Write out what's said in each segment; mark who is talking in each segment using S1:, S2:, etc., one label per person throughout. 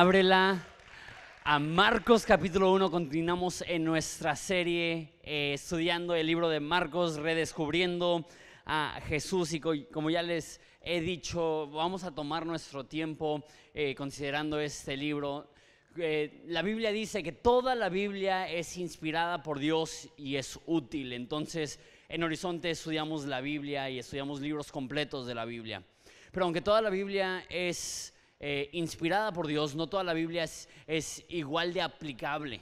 S1: ábrela a Marcos capítulo 1. Continuamos en nuestra serie eh, estudiando el libro de Marcos, redescubriendo a Jesús. Y como ya les he dicho, vamos a tomar nuestro tiempo eh, considerando este libro. Eh, la Biblia dice que toda la Biblia es inspirada por Dios y es útil. Entonces, en Horizonte estudiamos la Biblia y estudiamos libros completos de la Biblia. Pero aunque toda la Biblia es eh, inspirada por Dios, no toda la Biblia es, igual de aplicable.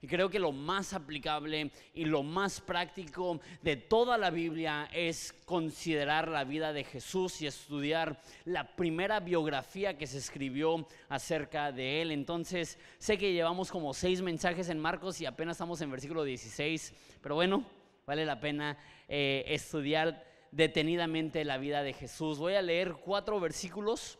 S1: Y creo que lo más aplicable y lo más práctico de toda la Biblia es considerar la vida de Jesús y estudiar la primera biografía que se escribió acerca de él. Entonces, sé que llevamos como seis mensajes en Marcos y apenas estamos en versículo 16, pero bueno, vale la pena eh, estudiar detenidamente la vida de Jesús. Voy a leer cuatro versículos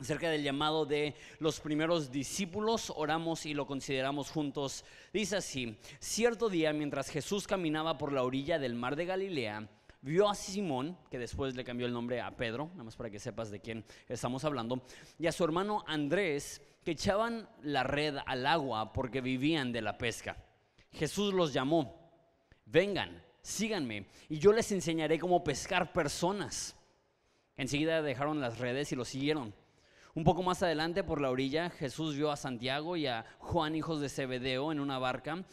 S1: acerca del llamado de los primeros discípulos, oramos y lo consideramos juntos. Dice así, cierto día mientras Jesús caminaba por la orilla del mar de Galilea, vio a Simón, que después le cambió el nombre a Pedro, nada más para que sepas de quién estamos hablando, y a su hermano Andrés, que echaban la red al agua porque vivían de la pesca. Jesús los llamó, vengan, síganme, y yo les enseñaré cómo pescar personas. Enseguida dejaron las redes y lo siguieron. Un poco más adelante, por la orilla, Jesús vio a Santiago y a Juan, hijos de Zebedeo, en una barca,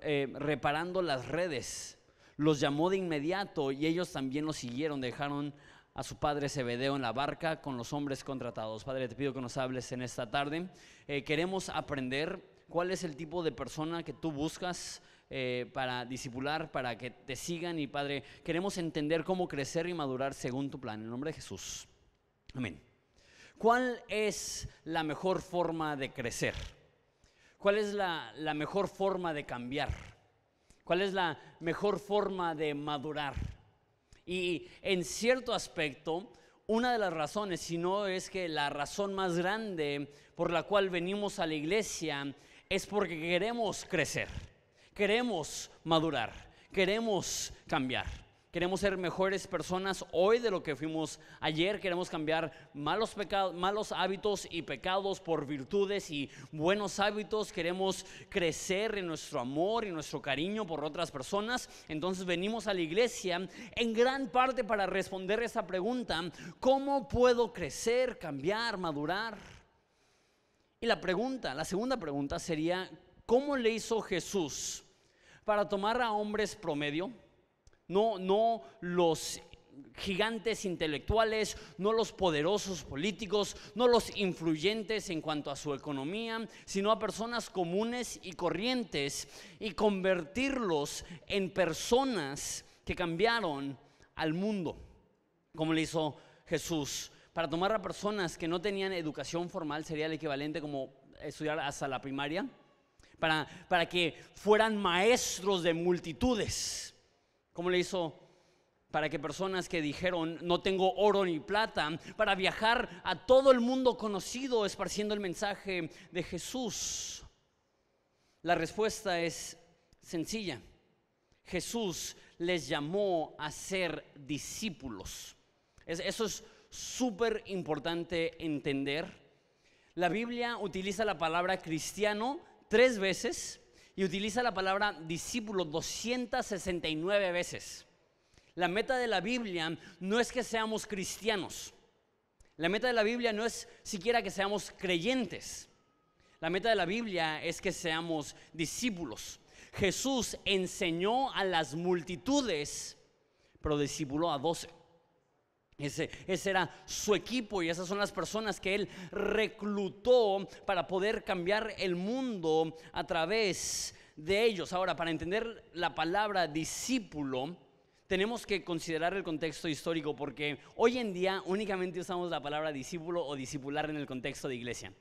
S1: eh, reparando las redes. Los llamó de inmediato y ellos también lo siguieron, dejaron a su padre Zebedeo en la barca con los hombres contratados. Padre, te pido que nos hables en esta tarde. Eh, queremos aprender cuál es el tipo de persona que tú buscas eh, para disipular, para que te sigan. Y Padre, queremos entender cómo crecer y madurar según tu plan. En nombre de Jesús. Amén. ¿Cuál es la mejor forma de crecer? ¿Cuál es la, mejor forma de cambiar? ¿Cuál es la mejor forma de madurar? Y en cierto aspecto, una de las razones, si no es que la razón más grande por la cual venimos a la iglesia, es porque queremos crecer, queremos madurar, queremos cambiar. Queremos ser mejores personas hoy de lo que fuimos ayer. Queremos cambiar malos, malos hábitos y pecados por virtudes y buenos hábitos. Queremos crecer en nuestro amor y nuestro cariño por otras personas. Entonces venimos a la iglesia en gran parte para responder esa pregunta. ¿Cómo puedo crecer, cambiar, madurar? Y la pregunta, la segunda pregunta sería, ¿cómo le hizo Jesús para tomar a hombres promedio? No, no los gigantes intelectuales, no los poderosos políticos, no los influyentes en cuanto a su economía, sino a personas comunes y corrientes y convertirlos en personas que cambiaron al mundo, como le hizo Jesús. Para tomar a personas que no tenían educación formal sería el equivalente como estudiar hasta la primaria, para, para que fueran maestros de multitudes ¿Cómo le hizo para que personas que dijeron no tengo oro ni plata, para viajar a todo el mundo conocido esparciendo el mensaje de Jesús? La respuesta es sencilla. Jesús les llamó a ser discípulos. Eso es súper importante entender. La Biblia utiliza la palabra cristiano tres veces y utiliza la palabra discípulo 269 veces. La meta de la Biblia no es que seamos cristianos. La meta de la Biblia no es siquiera que seamos creyentes. La meta de la Biblia es que seamos discípulos. Jesús enseñó a las multitudes, pero discipuló a doce. Ese, era su equipo y esas son las personas que él reclutó para poder cambiar el mundo a través de ellos. Ahora, para entender la palabra discípulo, tenemos que considerar el contexto histórico porque hoy en día únicamente usamos la palabra discípulo o discipular en el contexto de iglesia.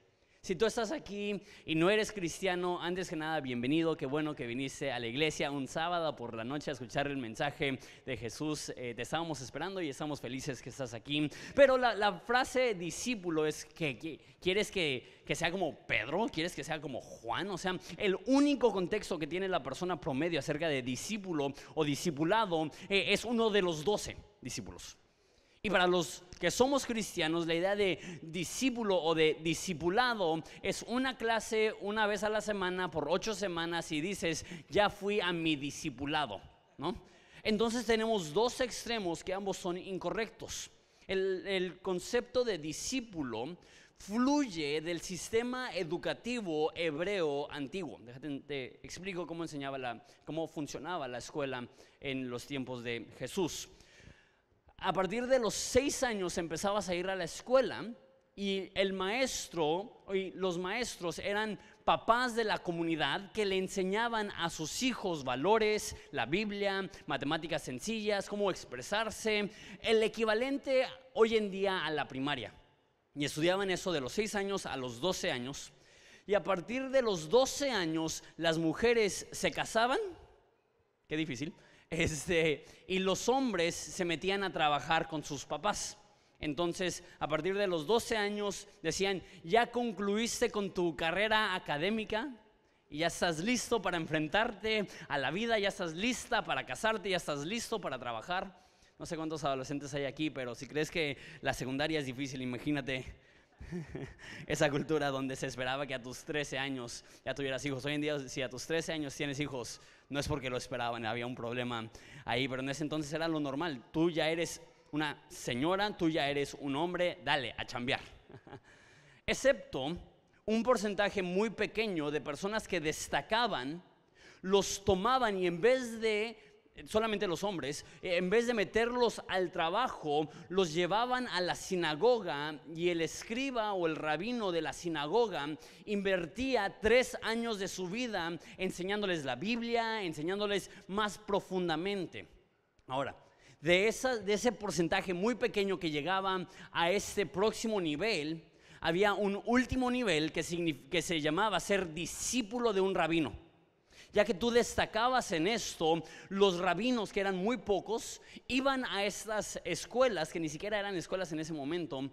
S1: Si tú estás aquí y no eres cristiano, antes que nada, bienvenido. Qué bueno que viniste a la iglesia un sábado por la noche a escuchar el mensaje de Jesús. Eh, te estábamos esperando y estamos felices que estás aquí. Pero la, frase discípulo es que, quieres que, sea como Pedro, quieres que sea como Juan. O sea, el único contexto que tiene la persona promedio acerca de discípulo o discipulado eh, es uno de los doce discípulos. Y para los que somos cristianos, la idea de discípulo o de discipulado es una clase una vez a la semana por ocho semanas y dices, ya fui a mi discipulado, ¿no? Entonces tenemos dos extremos que ambos son incorrectos. El, el concepto de discípulo fluye del sistema educativo hebreo antiguo. Déjate, te explico cómo enseñaba la, cómo funcionaba la escuela en los tiempos de Jesús. A partir de los seis años empezabas a ir a la escuela y el maestro y los maestros eran papás de la comunidad que le enseñaban a sus hijos valores, la Biblia, matemáticas sencillas, cómo expresarse, el equivalente hoy en día a la primaria. Y estudiaban eso de los 6 años a los 12 años. Y a partir de los 12 años las mujeres se casaban, qué difícil, este, y los hombres se metían a trabajar con sus papás. Entonces, a partir de los 12 años decían, ya concluiste con tu carrera académica, y ya estás listo para enfrentarte a la vida, ya estás lista para casarte, ya estás listo para trabajar. No sé cuántos adolescentes hay aquí, pero si crees que la secundaria es difícil, imagínate esa cultura donde se esperaba que a tus 13 años ya tuvieras hijos. Hoy en día, si a tus 13 años tienes hijos, no es porque lo esperaban, había un problema ahí, pero en ese entonces era lo normal. Tú ya eres una señora, tú ya eres un hombre, dale, a chambear. Excepto un porcentaje muy pequeño de personas que destacaban, los tomaban y en vez de solamente los hombres, eh, en vez de meterlos al trabajo, los llevaban a la sinagoga y el escriba o el rabino de la sinagoga invertía tres años de su vida enseñándoles la Biblia, enseñándoles más profundamente. Ahora, de, de ese porcentaje muy pequeño que llegaba a este próximo nivel, había un último nivel que, que se llamaba ser discípulo de un rabino ya que tú destacabas en esto, los rabinos, que eran muy pocos, iban a estas escuelas, que ni siquiera eran escuelas en ese momento,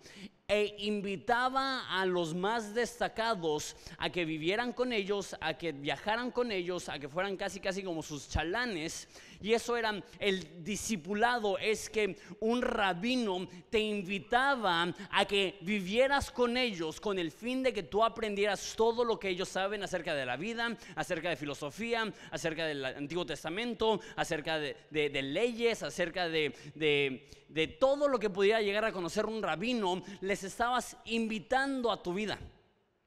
S1: e invitaba a los más destacados a que vivieran con ellos, a que viajaran con ellos, a que fueran casi casi como sus chalanes. Y eso era el discipulado, es que un rabino te invitaba a que vivieras con ellos con el fin de que tú aprendieras todo lo que ellos saben acerca de la vida, acerca de filosofía, acerca del Antiguo Testamento, acerca de, leyes, acerca de, de todo lo que pudiera llegar a conocer un rabino, les estabas invitando a tu vida.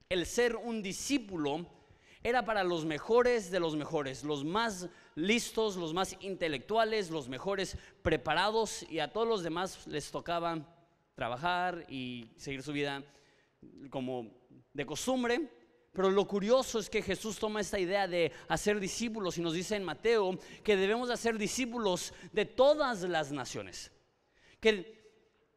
S1: El ser un discípulo era para los mejores de los mejores, los más listos, los más intelectuales, los mejores preparados y a todos los demás les tocaba trabajar y seguir su vida como de costumbre. Pero lo curioso es que Jesús toma esta idea de hacer discípulos y nos dice en Mateo que debemos hacer discípulos de todas las naciones. Que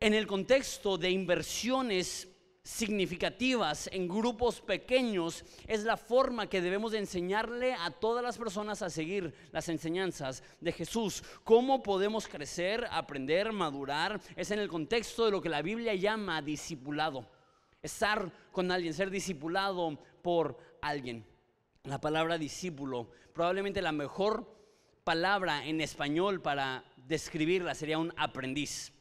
S1: en el contexto de inversiones significativas en grupos pequeños es la forma que debemos de enseñarle a todas las personas a seguir las enseñanzas de Jesús. ¿Cómo podemos crecer, aprender, madurar? Es en el contexto de lo que la Biblia llama discipulado. Estar con alguien, ser discipulado por alguien. La palabra discípulo, probablemente la mejor palabra en español para describirla sería un aprendiz.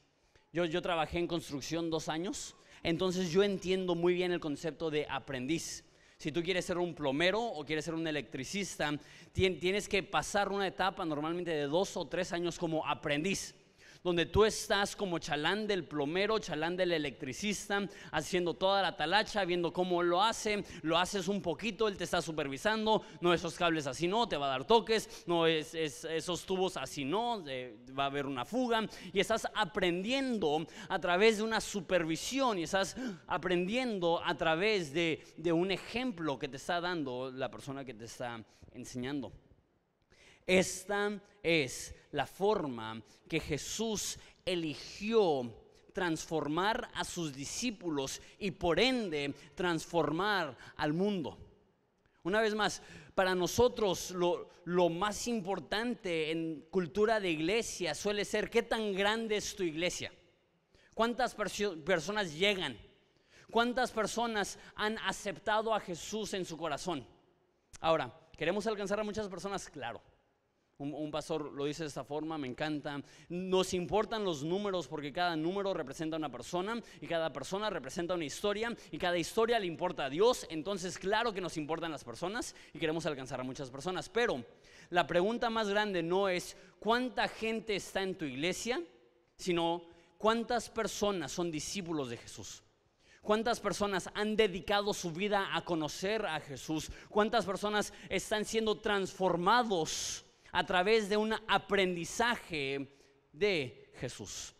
S1: Yo, yo trabajé en construcción dos años entonces yo entiendo muy bien el concepto de aprendiz. Si tú quieres ser un plomero o quieres ser un electricista, tienes que pasar una etapa normalmente de dos o tres años como aprendiz donde tú estás como chalán del plomero, chalán del electricista, haciendo toda la talacha, viendo cómo lo hace, lo haces un poquito, él te está supervisando, no esos cables así no, te va a dar toques, no es, esos tubos así no, va a haber una fuga, y estás aprendiendo a través de una supervisión y estás aprendiendo a través de, de un ejemplo que te está dando la persona que te está enseñando. Esta es la forma que Jesús eligió transformar a sus discípulos y por ende transformar al mundo. Una vez más, para nosotros lo, más importante en cultura de iglesia suele ser qué tan grande es tu iglesia. ¿Cuántas personas llegan? ¿Cuántas personas han aceptado a Jesús en su corazón? Ahora, ¿queremos alcanzar a muchas personas? Claro. Un, pastor lo dice de esta forma, me encanta. Nos importan los números porque cada número representa una persona y cada persona representa una historia y cada historia le importa a Dios. Entonces, claro que nos importan las personas y queremos alcanzar a muchas personas. Pero la pregunta más grande no es cuánta gente está en tu iglesia, sino cuántas personas son discípulos de Jesús. ¿Cuántas personas han dedicado su vida a conocer a Jesús? ¿Cuántas personas están siendo transformados? A través de un aprendizaje de Jesús.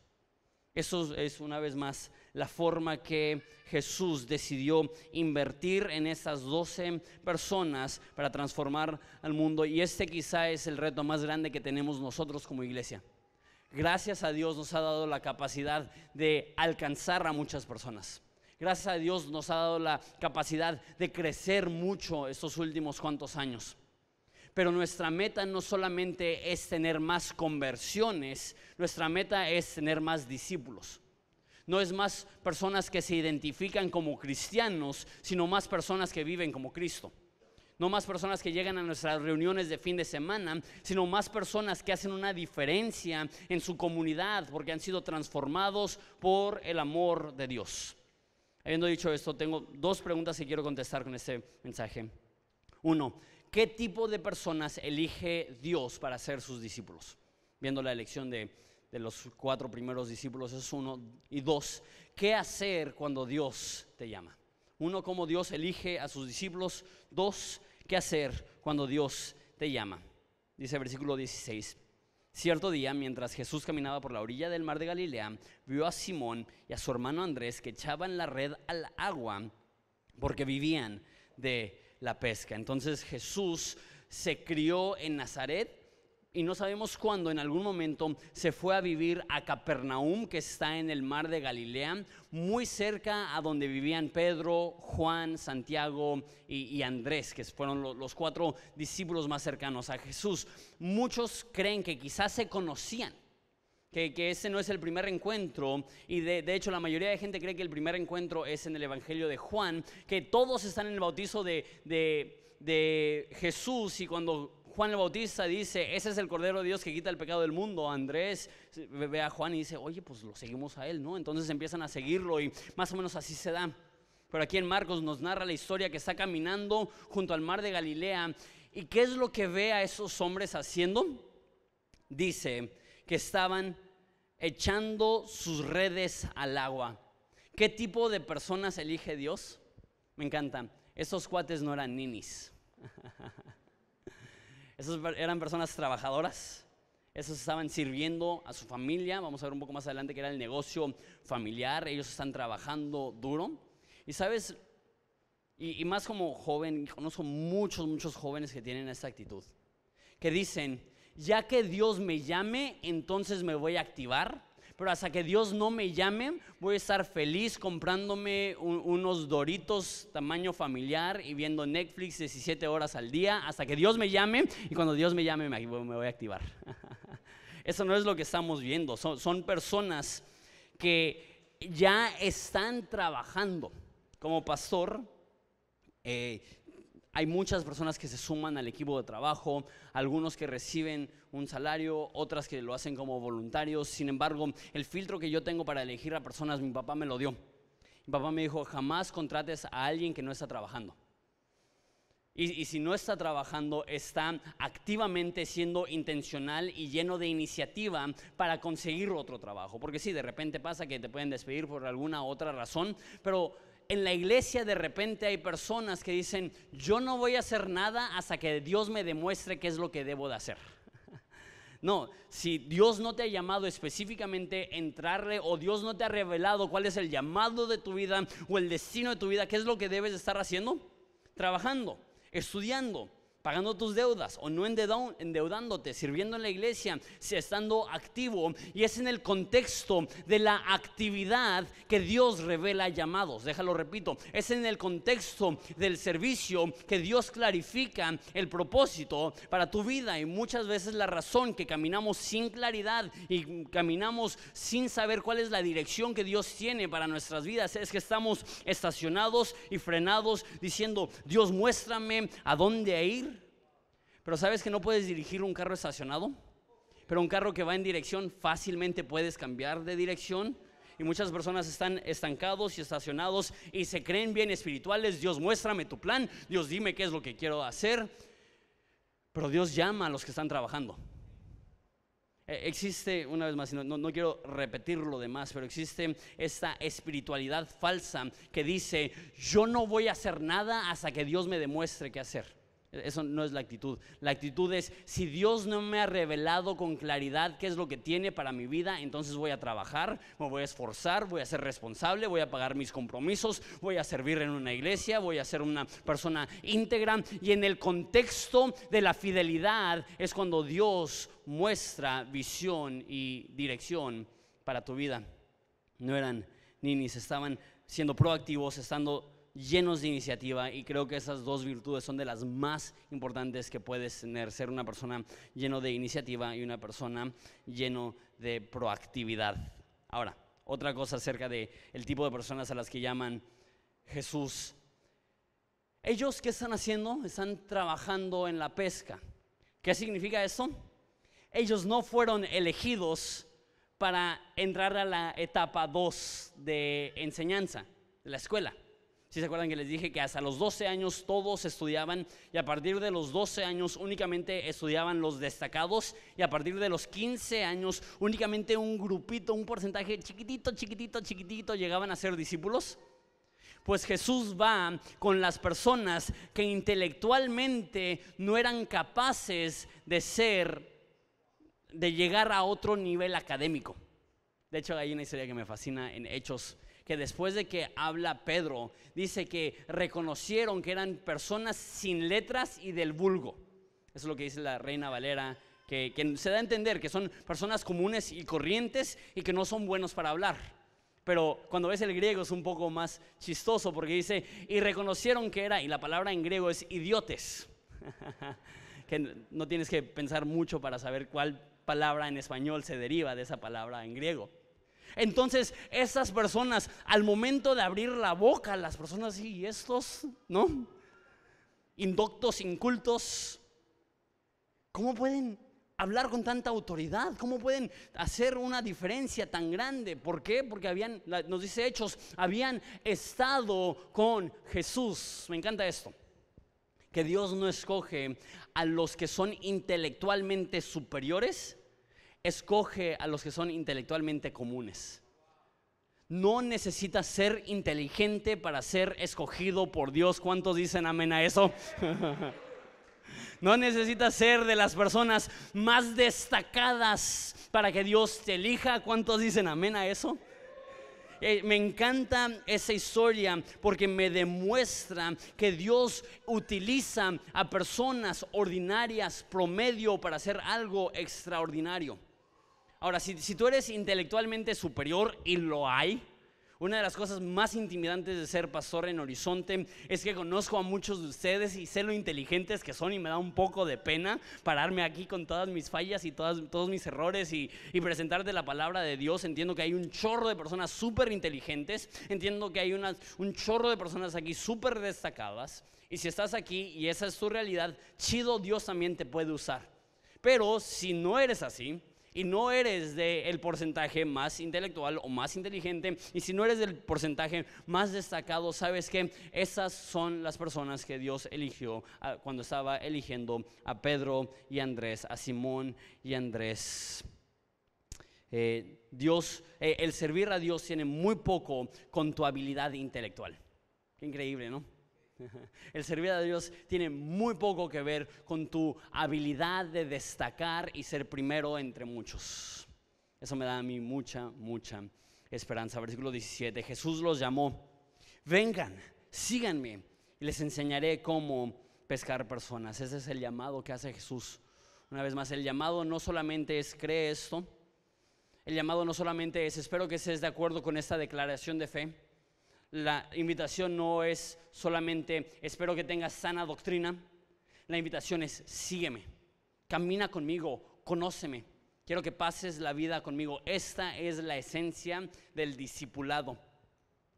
S1: Eso es una vez más la forma que Jesús decidió invertir en esas 12 personas para transformar al mundo. Y este quizá es el reto más grande que tenemos nosotros como iglesia. Gracias a Dios nos ha dado la capacidad de alcanzar a muchas personas. Gracias a Dios nos ha dado la capacidad de crecer mucho estos últimos cuantos años. Pero nuestra meta no solamente es tener más conversiones, nuestra meta es tener más discípulos. No es más personas que se identifican como cristianos, sino más personas que viven como Cristo. No más personas que llegan a nuestras reuniones de fin de semana, sino más personas que hacen una diferencia en su comunidad porque han sido transformados por el amor de Dios. Habiendo dicho esto, tengo dos preguntas que quiero contestar con este mensaje. Uno, ¿qué tipo de personas elige Dios para ser sus discípulos? Viendo la elección de, los cuatro primeros discípulos, es uno. Y dos, ¿qué hacer cuando Dios te llama? Uno, cómo Dios elige a sus discípulos. Dos, ¿qué hacer cuando Dios te llama? Dice el versículo 16. Cierto día, mientras Jesús caminaba por la orilla del mar de Galilea, vio a Simón y a su hermano Andrés que echaban la red al agua porque vivían de la pesca. Entonces Jesús se crió en Nazaret y no sabemos cuándo, en algún momento, se fue a vivir a Capernaum, que está en el mar de Galilea, muy cerca a donde vivían Pedro, Juan, Santiago y, Andrés, que fueron los, cuatro discípulos más cercanos a Jesús. Muchos creen que quizás se conocían. Que, ese no es el primer encuentro y de, hecho la mayoría de gente cree que el primer encuentro es en el Evangelio de Juan, que todos están en el bautizo de, de Jesús y cuando Juan el Bautista dice, ese es el Cordero de Dios que quita el pecado del mundo. Andrés ve a Juan y dice, oye, pues lo seguimos a él, ¿no? Entonces empiezan a seguirlo y más o menos así se da. Pero aquí en Marcos nos narra la historia que está caminando junto al mar de Galilea. ¿Y qué es lo que ve a esos hombres haciendo? Dice que estaban echando sus redes al agua. ¿Qué tipo de personas elige Dios? Me encanta. Esos cuates no eran ninis. Esos eran personas trabajadoras. Esos estaban sirviendo a su familia. Vamos a ver un poco más adelante que era el negocio familiar. Ellos están trabajando duro. Y sabes, y, más como joven, conozco muchos, muchos jóvenes que tienen esta actitud. Que dicen, ya que Dios me llame, entonces me voy a activar pero hasta que Dios no me llame, voy a estar feliz comprándome unos doritos tamaño familiar y viendo Netflix 17 horas al día, hasta que Dios me llame, y cuando Dios me llame me, voy a activar. Eso no es lo que estamos viendo, son, personas que ya están trabajando. Como pastor, eh, hay muchas personas que se suman al equipo de trabajo, algunos que reciben un salario, otras que lo hacen como voluntarios. Sin embargo, el filtro que yo tengo para elegir a personas, mi papá me lo dio. Mi papá me dijo, jamás contrates a alguien que no está trabajando. Y, y, si no está trabajando, está activamente siendo intencional y lleno de iniciativa para conseguir otro trabajo. Porque sí, de repente pasa que te pueden despedir por alguna otra razón, pero en la iglesia de repente hay personas que dicen, yo no voy a hacer nada hasta que Dios me demuestre qué es lo que debo de hacer. No, si Dios no te ha llamado específicamente a entrarle o Dios no te ha revelado cuál es el llamado de tu vida o el destino de tu vida, ¿qué es lo que debes de estar haciendo? Trabajando, estudiando, pagando tus deudas o no endeudándote, sirviendo en la iglesia, estando activo. Y es en el contexto de la actividad que Dios revela llamados. Déjalo repito, es en el contexto del servicio que Dios clarifica el propósito para tu vida. Y muchas veces la razón que caminamos sin claridad y caminamos sin saber cuál es la dirección que Dios tiene para nuestras vidas es que estamos estacionados y frenados diciendo, Dios muéstrame a dónde ir Pero ¿sabes que no puedes dirigir un carro estacionado? Pero un carro que va en dirección fácilmente puedes cambiar de dirección. Y muchas personas están estancados y estacionados y se creen bien espirituales. Dios, muéstrame tu plan. Dios, dime qué es lo que quiero hacer. Pero Dios llama a los que están trabajando. E, existe, una vez más, no, no, quiero repetir lo demás, pero existe esta espiritualidad falsa que dice, yo no voy a hacer nada hasta que Dios me demuestre qué hacer. Eso no es la actitud. La actitud es, si Dios no me ha revelado con claridad qué es lo que tiene para mi vida, entonces voy a trabajar, me voy a esforzar, voy a ser responsable, voy a pagar mis compromisos, voy a servir en una iglesia, voy a ser una persona íntegra. Y en el contexto de la fidelidad es cuando Dios muestra visión y dirección para tu vida. No eran ninis, estaban siendo proactivos, estando llenos de iniciativa y creo que esas dos virtudes son de las más importantes que puedes tener, ser una persona lleno de iniciativa y una persona lleno de proactividad. Ahora, otra cosa acerca de el tipo de personas a las que llaman Jesús. Ellos qué están haciendo? Están trabajando en la pesca. ¿Qué significa eso? Ellos no fueron elegidos para entrar a la etapa 2 de enseñanza, de la escuela. Si se acuerdan que les dije que hasta los 12 años todos estudiaban y a partir de los 12 años únicamente estudiaban los destacados y a partir de los 15 años únicamente un grupito, un porcentaje chiquitito, chiquitito, chiquitito llegaban a ser discípulos? Pues Jesús va con las personas que intelectualmente no eran capaces de ser, de llegar a otro nivel académico. De hecho, hay una historia que me fascina en Hechos que después de que habla Pedro, dice que reconocieron que eran personas sin letras y del vulgo. Eso es lo que dice la reina Valera, que, se da a entender que son personas comunes y corrientes y que no son buenos para hablar. Pero cuando ves el griego es un poco más chistoso porque dice, y reconocieron que era, y la palabra en griego es idiotes, que no tienes que pensar mucho para saber cuál palabra en español se deriva de esa palabra en griego. Entonces, esas personas, al momento de abrir la boca, las personas, y estos, ¿no? Indoctos, incultos, ¿cómo pueden hablar con tanta autoridad? ¿Cómo pueden hacer una diferencia tan grande? ¿Por qué? Porque habían, nos dice Hechos, habían estado con Jesús. Me encanta esto. Que Dios no escoge a los que son intelectualmente superiores, escoge a los que son intelectualmente comunes. No necesitas ser inteligente para ser escogido por Dios. ¿Cuántos dicen amén a eso? No necesitas ser de las personas más destacadas para que Dios te elija. ¿Cuántos dicen amén a eso? Eh, me encanta esa historia porque me demuestra que Dios utiliza a personas ordinarias, promedio, para hacer algo extraordinario. Ahora, si, tú eres intelectualmente superior y lo hay, una de las cosas más intimidantes de ser pastor en Horizonte es que conozco a muchos de ustedes y sé lo inteligentes que son y me da un poco de pena pararme aquí con todas mis fallas y todos mis errores y, y presentarte la palabra de Dios. Entiendo que hay un chorro de personas súper inteligentes, entiendo que hay un chorro de personas aquí súper destacadas y si estás aquí y esa es tu realidad, chido Dios también te puede usar. Pero si no eres así, y no eres del porcentaje más intelectual o más inteligente, y si no eres del porcentaje más destacado, sabes que esas son las personas que Dios eligió ah, cuando estaba eligiendo a Pedro y Andrés, a Simón y Andrés. Eh, Dios, eh, el servir a Dios tiene muy poco con tu habilidad intelectual. Qué increíble, ¿no? El servir a Dios tiene muy poco que ver con tu habilidad de destacar y ser primero entre muchos. Eso me da a mí mucha, mucha esperanza. Versículo 17. Jesús los llamó, vengan, síganme y les enseñaré cómo pescar personas. Ese es el llamado que hace Jesús. Una vez más, el llamado no solamente es cree esto, el llamado no solamente es espero que estés de acuerdo con esta declaración de fe, la invitación no es solamente espero que tengas sana doctrina. La invitación es sígueme, camina conmigo, conóceme. Quiero que pases la vida conmigo. Esta es la esencia del discipulado.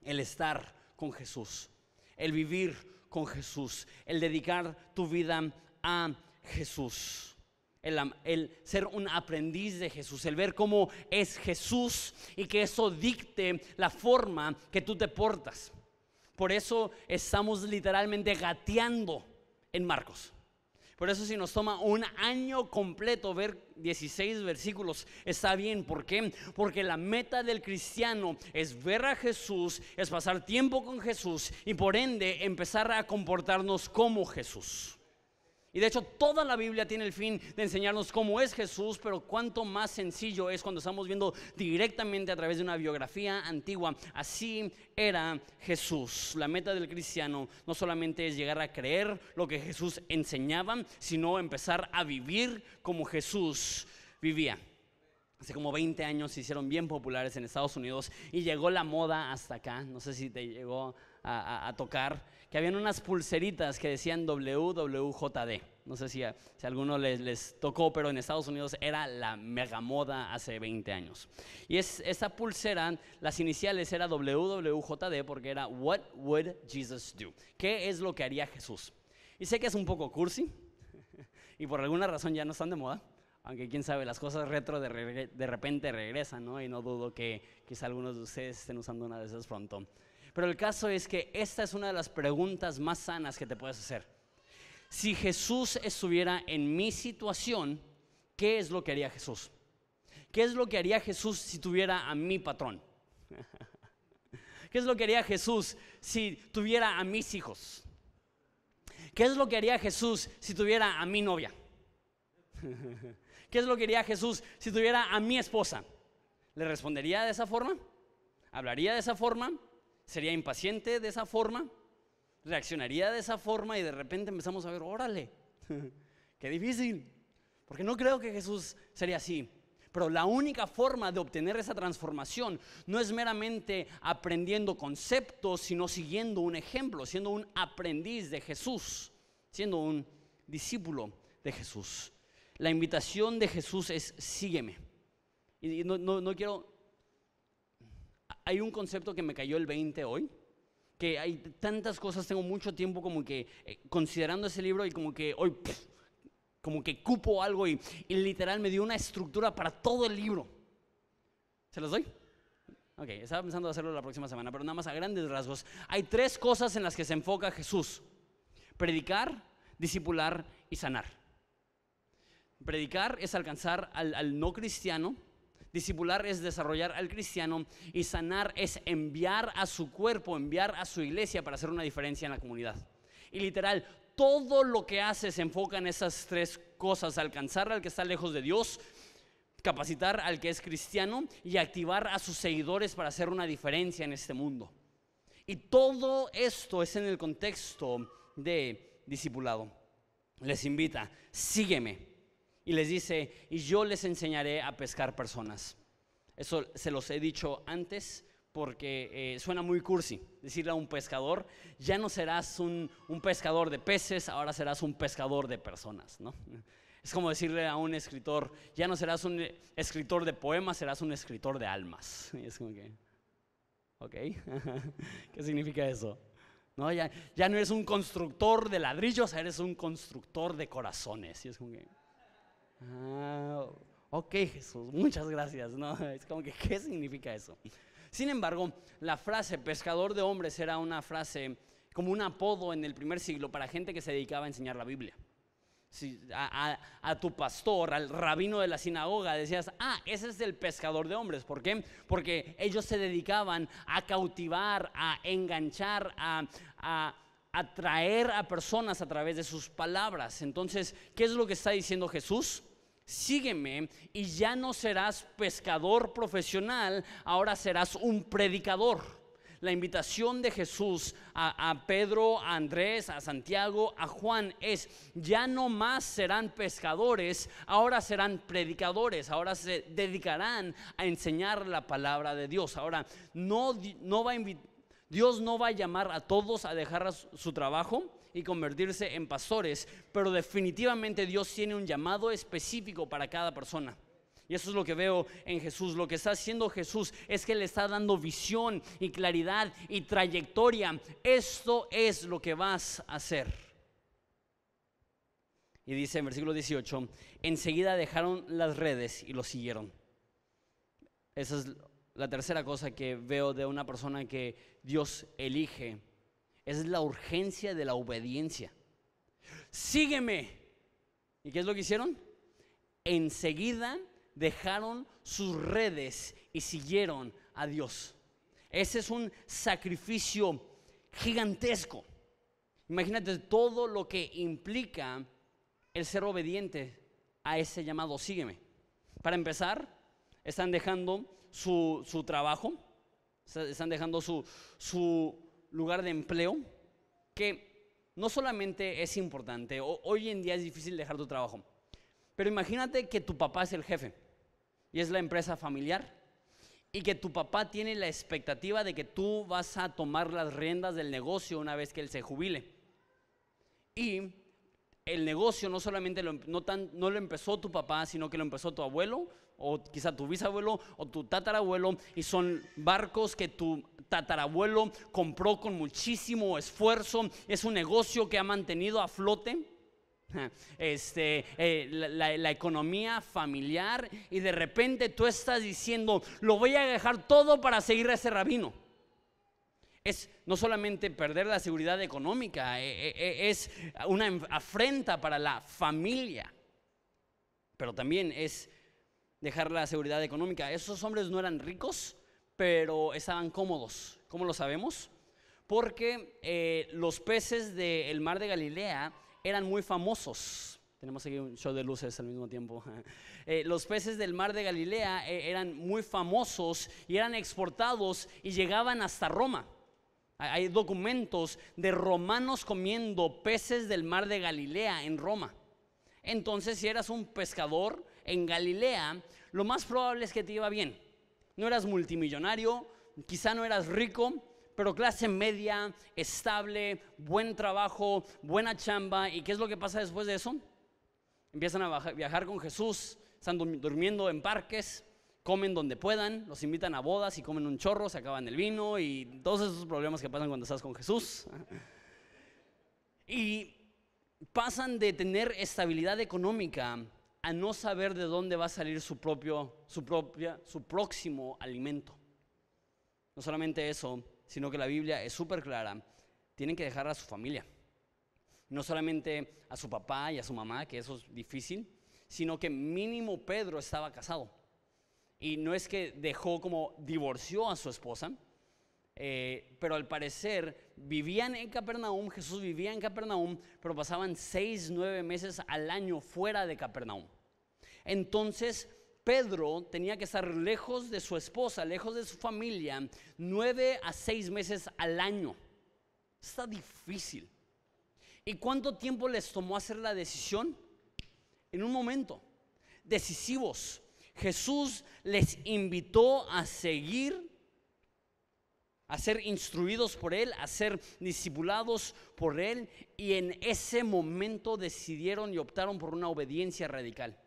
S1: El estar con Jesús, el vivir con Jesús, el dedicar tu vida a Jesús. El, ser un aprendiz de Jesús, el ver cómo es Jesús y que eso dicte la forma que tú te portas. Por eso estamos literalmente gateando en Marcos. Por eso si nos toma un año completo ver 16 versículos, está bien. ¿Por qué? Porque la meta del cristiano es ver a Jesús, es pasar tiempo con Jesús y por ende empezar a comportarnos como Jesús. Y de hecho toda la Biblia tiene el fin de enseñarnos cómo es Jesús, pero cuánto más sencillo es cuando estamos viendo directamente a través de una biografía antigua. Así era Jesús. La meta del cristiano no solamente es llegar a creer lo que Jesús enseñaba, sino empezar a vivir como Jesús vivía. Hace como 20 años se hicieron bien populares en Estados Unidos y llegó la moda hasta acá. No sé si te llegó a, tocar, que habían unas pulseritas que decían WWJD. No sé si a, si alguno les, les, tocó, pero en Estados Unidos era la mega moda hace 20 años. Y es, esa pulsera, las iniciales era WWJD porque era What would Jesus do? ¿Qué es lo que haría Jesús? Y sé que es un poco cursi y por alguna razón ya no están de moda. Aunque quién sabe, las cosas retro de, de repente regresan, ¿no? Y no dudo que quizá algunos de ustedes estén usando una de esas pronto. Pero el caso es que esta es una de las preguntas más sanas que te puedes hacer. Si Jesús estuviera en mi situación, ¿qué es lo que haría Jesús? ¿Qué es lo que haría Jesús si tuviera a mi patrón? ¿Qué es lo que haría Jesús si tuviera a mis hijos? ¿Qué es lo que haría Jesús si tuviera a mi novia? ¿Qué es lo que haría Jesús si tuviera a mi esposa? ¿Le respondería de esa forma? ¿Hablaría de esa forma? Sería impaciente de esa forma, reaccionaría de esa forma y de repente empezamos a ver, órale, qué difícil, porque no creo que Jesús sería así. Pero la única forma de obtener esa transformación no es meramente aprendiendo conceptos, sino siguiendo un ejemplo, siendo un aprendiz de Jesús, siendo un discípulo de Jesús. La invitación de Jesús es sígueme. Y no, no, quiero hay un concepto que me cayó el 20 hoy, que hay tantas cosas, tengo mucho tiempo como que eh, considerando ese libro y como que hoy, como que cupo algo y, literal me dio una estructura para todo el libro. ¿Se los doy? Ok, estaba pensando hacerlo la próxima semana, pero nada más a grandes rasgos. Hay tres cosas en las que se enfoca Jesús. Predicar, discipular y sanar. Predicar es alcanzar al no cristiano Discipular es desarrollar al cristiano y sanar es enviar a su cuerpo, enviar a su iglesia para hacer una diferencia en la comunidad. Y literal, todo lo que hace se enfoca en esas tres cosas, alcanzar al que está lejos de Dios, capacitar al que es cristiano y activar a sus seguidores para hacer una diferencia en este mundo. Y todo esto es en el contexto de discipulado. Les invita, sígueme y les dice, y yo les enseñaré a pescar personas. Eso se los he dicho antes porque eh, suena muy cursi decirle a un pescador, ya no serás un, pescador de peces, ahora serás un pescador de personas, ¿no? Es como decirle a un escritor, ya no serás un escritor de poemas, serás un escritor de almas. Y es como que, ok, ¿qué significa eso? No, ya, ya no eres un constructor de ladrillos, eres un constructor de corazones. Y es como que, Ah, ok Jesús, muchas gracias. No, es como que, ¿qué significa eso? Sin embargo, la frase pescador de hombres era una frase como un apodo en el primer siglo para gente que se dedicaba a enseñar la Biblia. Si a, tu pastor, al rabino de la sinagoga, decías, ah, ese es el pescador de hombres. ¿Por qué? Porque ellos se dedicaban a cautivar, a enganchar, a, a atraer a personas a través de sus palabras. Entonces, ¿qué es lo que está diciendo Jesús? Sígueme y ya no serás pescador profesional, ahora serás un predicador. La invitación de Jesús a, Pedro, a Andrés, a Santiago, a Juan es, ya no más serán pescadores, ahora serán predicadores, ahora se dedicarán a enseñar la palabra de Dios. Ahora, no, no va a Dios no va a llamar a todos a dejar su trabajo, y convertirse en pastores, pero definitivamente Dios tiene un llamado específico para cada persona. Y eso es lo que veo en Jesús. Lo que está haciendo Jesús es que le está dando visión y claridad y trayectoria. Esto es lo que vas a hacer. Y dice en versículo 18, enseguida dejaron las redes y lo siguieron. Esa es la tercera cosa que veo de una persona que Dios elige. Es la urgencia de la obediencia. Sígueme. ¿Y qué es lo que hicieron? Enseguida dejaron sus redes y siguieron a Dios. Ese es un sacrificio gigantesco. Imagínate todo lo que implica el ser obediente a ese llamado, sígueme. Para empezar, están dejando su, trabajo, están dejando su, su, lugar de empleo, que no solamente es importante, hoy en día es difícil dejar tu trabajo, pero imagínate que tu papá es el jefe y es la empresa familiar y que tu papá tiene la expectativa de que tú vas a tomar las riendas del negocio una vez que él se jubile. Y el negocio no solamente lo, no, tan, no lo empezó tu papá, sino que lo empezó tu abuelo, o quizá tu bisabuelo, o tu tatarabuelo, y son barcos que tu tatarabuelo compró con muchísimo esfuerzo. Es un negocio que ha mantenido a flote este, eh, la, economía familiar y de repente tú estás diciendo, lo voy a dejar todo para seguir a ese rabino. Es no solamente perder la seguridad económica, eh, eh, es una afrenta para la familia, pero también es dejar la seguridad económica. Esos hombres no eran ricos, pero estaban cómodos. ¿Cómo lo sabemos? Porque los peces del mar de Galilea eran muy famosos. Tenemos aquí un show de luces al mismo tiempo. Eh, los peces del mar de Galilea eh, eran muy famosos y eran exportados y llegaban hasta Roma. Hay documentos de romanos comiendo peces del mar de Galilea en Roma. Entonces, si eras un pescador en Galilea, lo más probable es que te iba bien. No eras multimillonario, quizá no eras rico, pero clase media, estable, buen trabajo, buena chamba. ¿Y qué es lo que pasa después de eso? Empiezan a viajar con Jesús, están durmiendo en parques, comen donde puedan, los invitan a bodas y comen un chorro, se acaban el vino y todos esos problemas que pasan cuando estás con Jesús. Y pasan de tener estabilidad económica a no saber de dónde va a salir su propio, su propia, su próximo alimento. No solamente eso, sino que la Biblia es súper clara. Tienen que dejar a su familia. No solamente a su papá y a su mamá, que eso es difícil, sino que mínimo Pedro estaba casado. Y no es que dejó como divorció a su esposa, eh, pero al parecer vivían en Capernaum, Jesús vivía en Capernaum, pero pasaban seis, nueve meses al año fuera de Capernaum. Entonces Pedro tenía que estar lejos de su esposa, lejos de su familia, nueve a seis meses al año. Está difícil. ¿Y cuánto tiempo les tomó hacer la decisión? En un momento. Decisivos. Jesús les invitó a seguir, a ser instruidos por Él, a ser discipulados por Él, y en ese momento decidieron y optaron por una obediencia radical.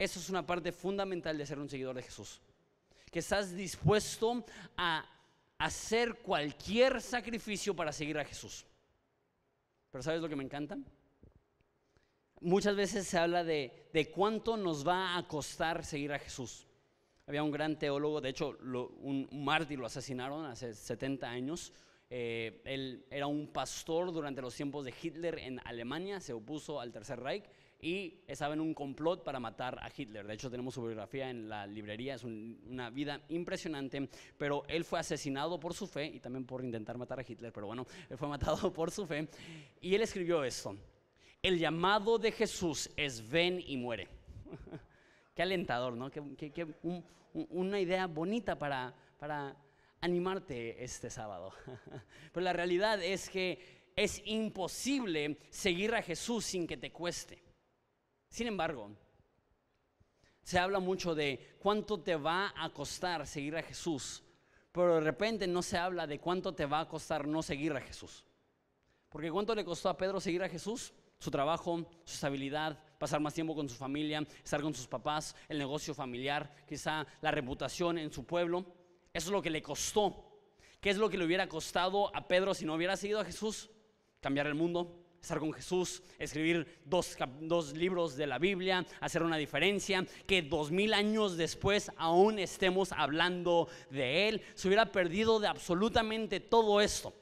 S1: Eso es una parte fundamental de ser un seguidor de Jesús. Que estás dispuesto a hacer cualquier sacrificio para seguir a Jesús. Pero ¿sabes lo que me encanta? Muchas veces se habla de, cuánto nos va a costar seguir a Jesús. Había un gran teólogo, de hecho un, mártir lo asesinaron hace 70 años. Eh, él era un pastor durante los tiempos de Hitler en Alemania, se opuso al Tercer Reich y estaba en un complot para matar a Hitler. De hecho, tenemos su biografía en la librería, es una vida impresionante, pero él fue asesinado por su fe y también por intentar matar a Hitler, pero bueno, fue matado por su fe. Y él escribió esto, el llamado de Jesús es ven y muere. Qué alentador, ¿no? Qué, una idea bonita para animarte este sábado. Pero la realidad es que es imposible seguir a Jesús sin que te cueste. Sin embargo, se habla mucho de cuánto te va a costar seguir a Jesús, pero de repente no se habla de cuánto te va a costar no seguir a Jesús. Porque cuánto le costó a Pedro seguir a Jesús? Su trabajo, su estabilidad, pasar más tiempo con su familia, estar con sus papás, el negocio familiar, quizá la reputación en su pueblo. Eso es lo que le costó. ¿Qué es lo que le hubiera costado a Pedro si no hubiera seguido a Jesús? Cambiar el mundo, estar con Jesús, escribir dos, dos, libros de la Biblia, hacer una diferencia, que dos mil años después aún estemos hablando de Él, se hubiera perdido de absolutamente todo esto.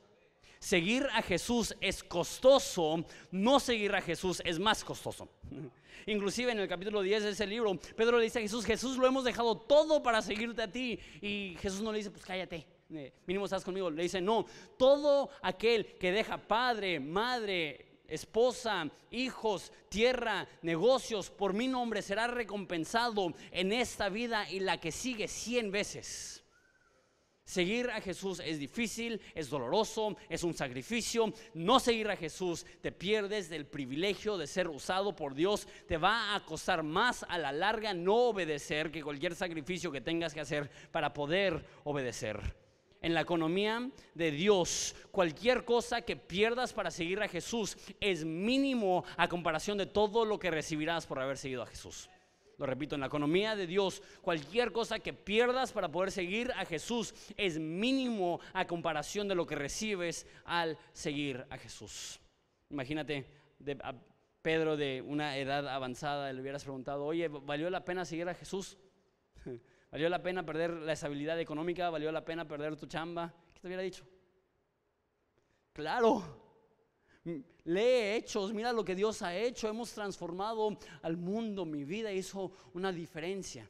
S1: Seguir a Jesús es costoso, no seguir a Jesús es más costoso. Inclusive en el capítulo 10 de ese libro, Pedro le dice a Jesús, Jesús lo hemos dejado todo para seguirte a ti. Y Jesús no le dice, pues cállate, eh, mínimo estás conmigo. Le dice, no, todo aquel que deja padre, madre, esposa, hijos, tierra, negocios, por mi nombre será recompensado en esta vida y la que sigue cien veces. Seguir a Jesús es difícil, es doloroso, es un sacrificio. No seguir a Jesús, te pierdes del privilegio de ser usado por Dios. Te va a costar más a la larga no obedecer que cualquier sacrificio que tengas que hacer para poder obedecer. En la economía de Dios, cualquier cosa que pierdas para seguir a Jesús es mínimo a comparación de todo lo que recibirás por haber seguido a Jesús. Lo repito, en la economía de Dios, cualquier cosa que pierdas para poder seguir a Jesús es mínimo a comparación de lo que recibes al seguir a Jesús. Imagínate, a Pedro de una edad avanzada le hubieras preguntado, oye, ¿valió la pena seguir a Jesús? ¿Valió la pena perder la estabilidad económica? ¿Valió la pena perder tu chamba? ¿Qué te hubiera dicho? Claro, Lee hechos, mira lo que Dios ha hecho. Hemos transformado al mundo. Mi vida hizo una diferencia.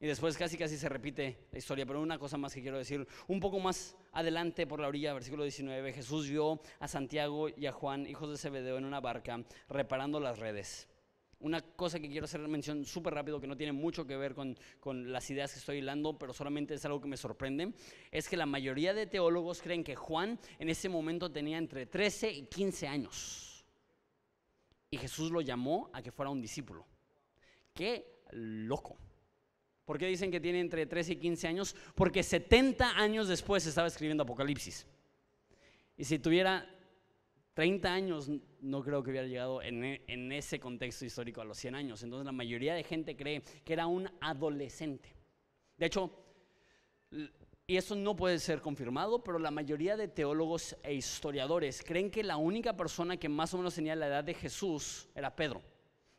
S1: Y después casi casi se repite la historia, pero una cosa más que quiero decir. Un poco más adelante por la orilla, versículo 19, Jesús vio a Santiago y a Juan, hijos de Zebedeo, en una barca, reparando las redes. Una cosa que quiero hacer mención súper rápido, que no tiene mucho que ver con, con, las ideas que estoy hilando, pero solamente es algo que me sorprende, es que la mayoría de teólogos creen que Juan en ese momento tenía entre 13 y 15 años. Y Jesús lo llamó a que fuera un discípulo. ¡Qué loco! ¿Por qué dicen que tiene entre 13 y 15 años? Porque 70 años después estaba escribiendo Apocalipsis. Y si tuviera 30 años no creo que hubiera llegado en, en, ese contexto histórico a los 100 años. Entonces la mayoría de gente cree que era un adolescente. De hecho, y eso no puede ser confirmado, pero la mayoría de teólogos e historiadores creen que la única persona que más o menos tenía la edad de Jesús era Pedro.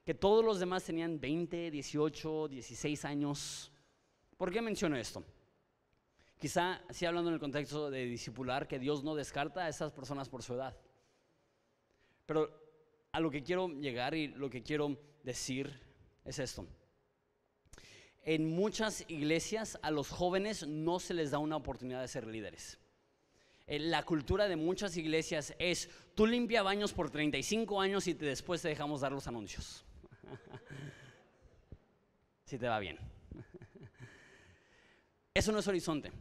S1: Que todos los demás tenían 20, 18, 16 años. ¿Por qué menciono esto? Quizá, sí hablando en el contexto de discipular, que Dios no descarta a esas personas por su edad. Pero a lo que quiero llegar y lo que quiero decir es esto. En muchas iglesias a los jóvenes no se les da una oportunidad de ser líderes. La cultura de muchas iglesias es, tú limpia baños por 35 años y después te dejamos dar los anuncios. si te va bien. Eso no es horizonte.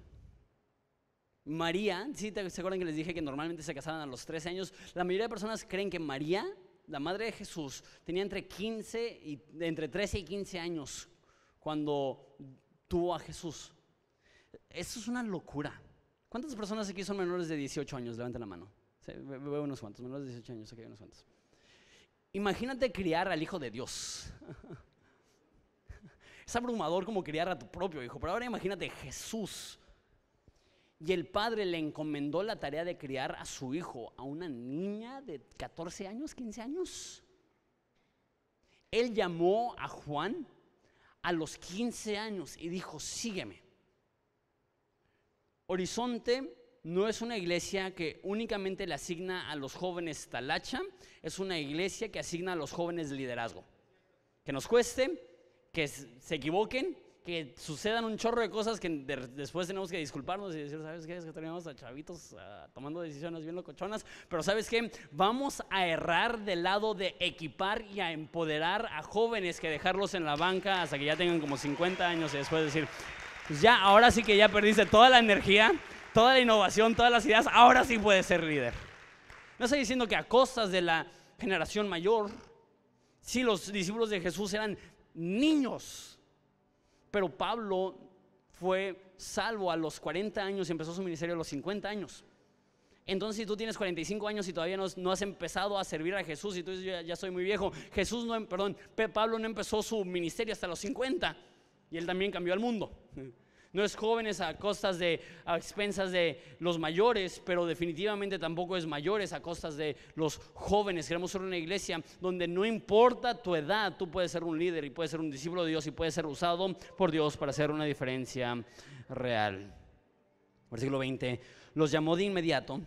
S1: María, ¿sí te, ¿se acuerdan que les dije que normalmente se casaban a los 13 años? La mayoría de personas creen que María, la madre de Jesús, tenía entre 15 y entre 13 y 15 años cuando tuvo a Jesús. Eso es una locura. ¿Cuántas personas aquí son menores de 18 años? Levanten la mano. veo unos cuantos, menores de 18 años, aquí hay unos cuantos. Imagínate criar al Hijo de Dios. Es abrumador como criar a tu propio hijo, pero ahora imagínate Jesús y el padre le encomendó la tarea de criar a su hijo, a una niña de 14 años, 15 años. Él llamó a Juan a los 15 años y dijo, sígueme. Horizonte no es una iglesia que únicamente le asigna a los jóvenes talacha, es una iglesia que asigna a los jóvenes liderazgo. Que nos cueste, que se equivoquen, que sucedan un chorro de cosas que después tenemos que disculparnos y decir, ¿sabes qué? Es que tenemos a chavitos ah, tomando decisiones bien locochonas, pero ¿sabes qué? Vamos a errar del lado de equipar y a empoderar a jóvenes que dejarlos en la banca hasta que ya tengan como 50 años y después decir, pues ya, ahora sí que ya perdiste toda la energía, toda la innovación, todas las ideas, ahora sí puedes ser líder. No estoy diciendo que a costas de la generación mayor, si los discípulos de Jesús eran niños, pero Pablo fue salvo a los 40 años y empezó su ministerio a los 50 años. Entonces, si tú tienes 45 años y todavía no, has empezado a servir a Jesús y tú dices, ya, soy muy viejo, Jesús no, em, perdón, Pablo no empezó su ministerio hasta los 50 y él también cambió al mundo. No es jóvenes a costas de, a expensas de los mayores, pero definitivamente tampoco es mayores a costas de los jóvenes. Queremos ser una iglesia donde no importa tu edad, tú puedes ser un líder y puedes ser un discípulo de Dios y puedes ser usado por Dios para hacer una diferencia real. Versículo 20, los llamó de inmediato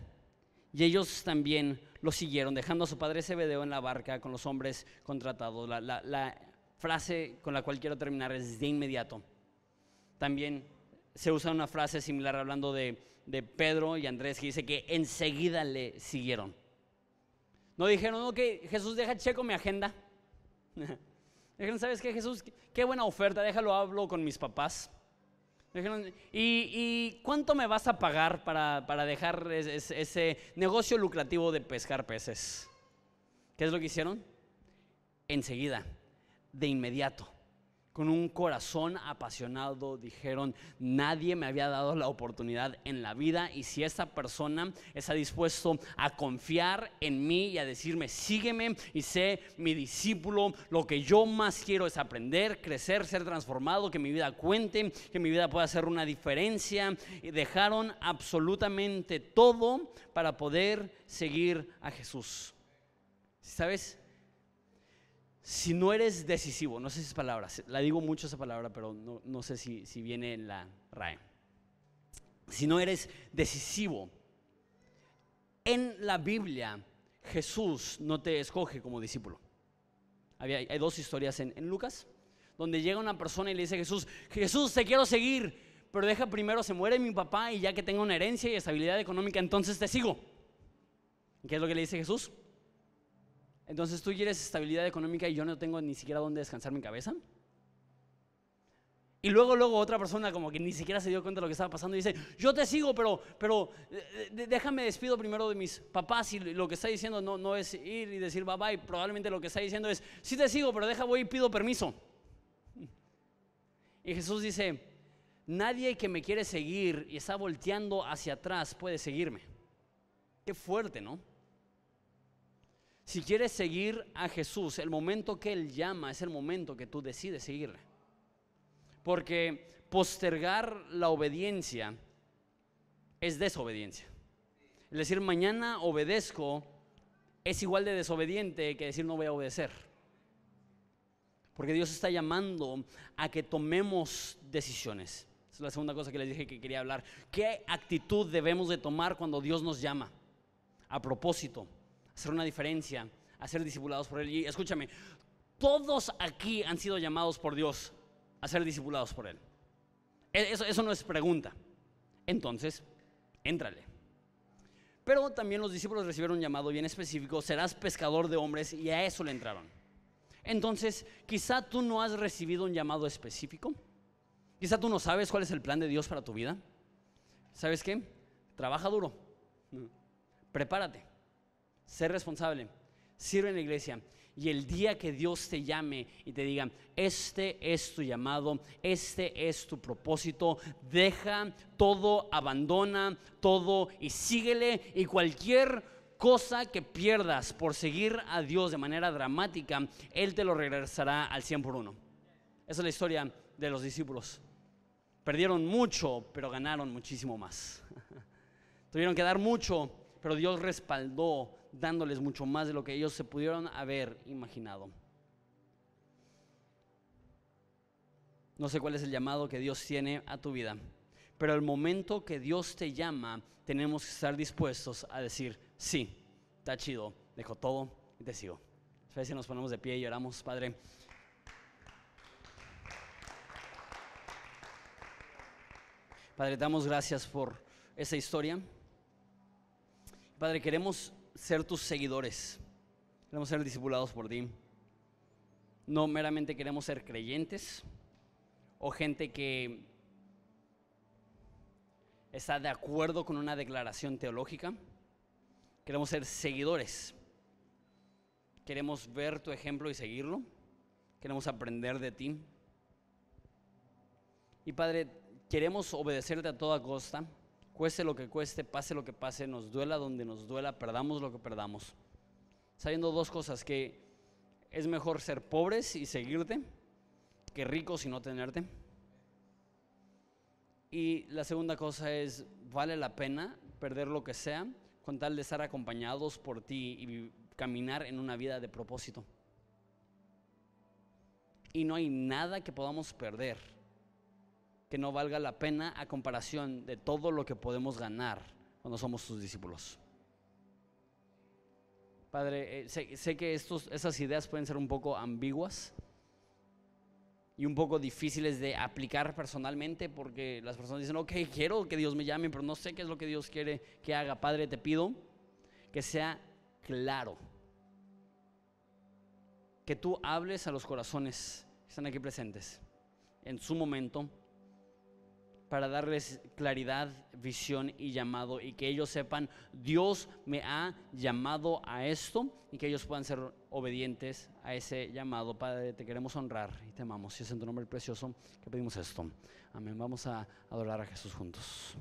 S1: y ellos también lo siguieron, dejando a su padre Zebedeo en la barca con los hombres contratados. La, la frase con la cual quiero terminar es de inmediato. También se usa una frase similar hablando de, Pedro y Andrés que dice que enseguida le siguieron. No dijeron, ok, Jesús, deja checo mi agenda. Dijeron, ¿sabes qué, Jesús? Qué buena oferta, déjalo hablo con mis papás. Dijeron, ¿y, cuánto me vas a pagar para, dejar ese negocio lucrativo de pescar peces? ¿Qué es lo que hicieron? Enseguida, de inmediato con un corazón apasionado, dijeron, nadie me había dado la oportunidad en la vida y si esta persona está dispuesto a confiar en mí y a decirme, sígueme y sé mi discípulo, lo que yo más quiero es aprender, crecer, ser transformado, que mi vida cuente, que mi vida pueda hacer una diferencia. Y dejaron absolutamente todo para poder seguir a Jesús. ¿Sabes? Si no eres decisivo, no sé si es palabra, la digo mucho esa palabra, pero no, sé si, si, viene en la RAE. Si no eres decisivo, en la Biblia Jesús no te escoge como discípulo. hay dos historias en, en Lucas, donde llega una persona y le dice a Jesús, Jesús, te quiero seguir, pero deja primero, se muere mi papá y ya que tengo una herencia y estabilidad económica, entonces te sigo. ¿Qué es lo que le dice Jesús? Entonces tú quieres estabilidad económica y yo no tengo ni siquiera dónde descansar mi cabeza. Y luego, luego otra persona como que ni siquiera se dio cuenta de lo que estaba pasando y dice, yo te sigo, pero, pero eh, déjame despido primero de mis papás y lo que está diciendo no, no es ir y decir bye bye, probablemente lo que está diciendo es, sí te sigo, pero deja voy y pido permiso. Y Jesús dice, nadie que me quiere seguir y está volteando hacia atrás puede seguirme. Qué fuerte, ¿no? Si quieres seguir a Jesús, el momento que Él llama es el momento que tú decides seguirle. Porque postergar la obediencia es desobediencia. Es decir, mañana obedezco es igual de desobediente que decir no voy a obedecer. Porque Dios está llamando a que tomemos decisiones. Es la segunda cosa que les dije que quería hablar. ¿Qué actitud debemos de tomar cuando Dios nos llama? A propósito hacer una diferencia, a ser discipulados por Él. Y escúchame, todos aquí han sido llamados por Dios a ser discipulados por Él. E, eso, eso no es pregunta. Entonces, éntrale. Pero también los discípulos recibieron un llamado bien específico, serás pescador de hombres, y a eso le entraron. Entonces, quizá tú no has recibido un llamado específico. Quizá tú no sabes cuál es el plan de Dios para tu vida. ¿Sabes qué? Trabaja duro. Prepárate. Sé responsable, sirve en la iglesia. Y el día que Dios te llame y te diga, este es tu llamado, este es tu propósito, deja todo, abandona todo y síguele. Y cualquier cosa que pierdas por seguir a Dios de manera dramática, Él te lo regresará al 100 por uno. Esa es la historia de los discípulos. Perdieron mucho, pero ganaron muchísimo más. Tuvieron que dar mucho, pero Dios respaldó dándoles mucho más de lo que ellos se pudieron haber imaginado. No sé cuál es el llamado que Dios tiene a tu vida, pero el momento que Dios te llama, tenemos que estar dispuestos a decir, sí, está chido, dejo todo y te sigo. A si nos ponemos de pie y oramos, Padre. Padre, damos gracias por esa historia. Padre, queremos ser tus seguidores. Queremos ser discipulados por ti. No meramente queremos ser creyentes o gente que está de acuerdo con una declaración teológica. Queremos ser seguidores. Queremos ver tu ejemplo y seguirlo. Queremos aprender de ti. Y Padre, queremos obedecerte a toda costa cueste lo que cueste, pase lo que pase, nos duela donde nos duela, perdamos lo que perdamos. Sabiendo dos cosas, que es mejor ser pobres y seguirte que ricos y no tenerte. Y la segunda cosa es, vale la pena perder lo que sea con tal de estar acompañados por ti y caminar en una vida de propósito. Y no hay nada que podamos perder que no valga la pena a comparación de todo lo que podemos ganar cuando somos tus discípulos. Padre, eh, sé, sé que estos, esas ideas pueden ser un poco ambiguas y un poco difíciles de aplicar personalmente porque las personas dicen, ok, quiero que Dios me llame, pero no sé qué es lo que Dios quiere que haga. Padre, te pido que sea claro, que tú hables a los corazones que están aquí presentes en su momento para darles claridad, visión y llamado y que ellos sepan, Dios me ha llamado a esto y que ellos puedan ser obedientes a ese llamado. Padre, te queremos honrar y te amamos. Y es en tu nombre precioso que pedimos esto. Amén. Vamos a adorar a Jesús juntos.